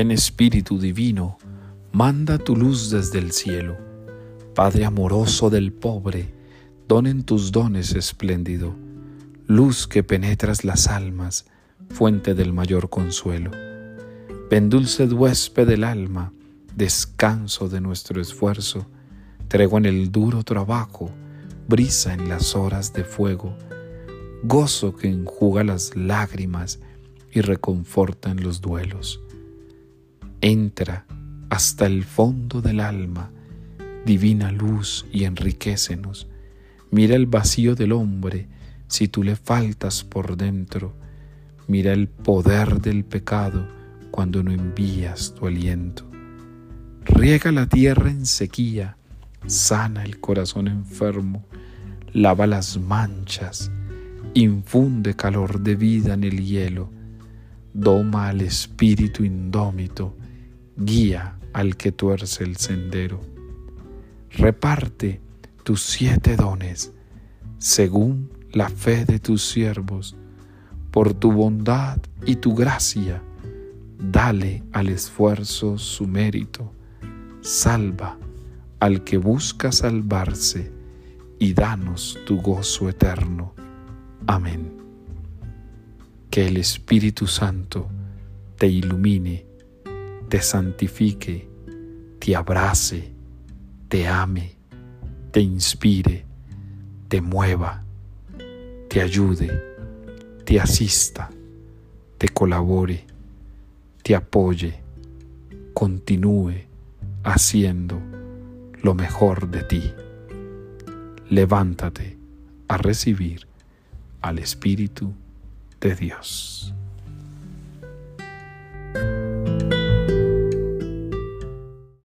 Ven Espíritu Divino, manda tu luz desde el cielo. Padre amoroso del pobre, donen tus dones espléndido, luz que penetras las almas, fuente del mayor consuelo. Ven dulce huésped del alma, descanso de nuestro esfuerzo, tregua en el duro trabajo, brisa en las horas de fuego, gozo que enjuga las lágrimas y reconforta en los duelos. Entra hasta el fondo del alma, divina luz, y enriquecenos. Mira el vacío del hombre si tú le faltas por dentro. Mira el poder del pecado cuando no envías tu aliento. Riega la tierra en sequía, sana el corazón enfermo, lava las manchas, infunde calor de vida en el hielo, doma al espíritu indómito, guía al que tuerce el sendero. Reparte tus siete dones según la fe de tus siervos, por tu bondad y tu gracia, dale al esfuerzo su mérito, salva al que busca salvarse y danos tu gozo eterno. Amén. Que el Espíritu Santo te ilumine te santifique, te abrace, te ame, te inspire, te mueva, te ayude, te asista, te colabore, te apoye, continúe haciendo lo mejor de ti. Levántate a recibir al Espíritu de Dios.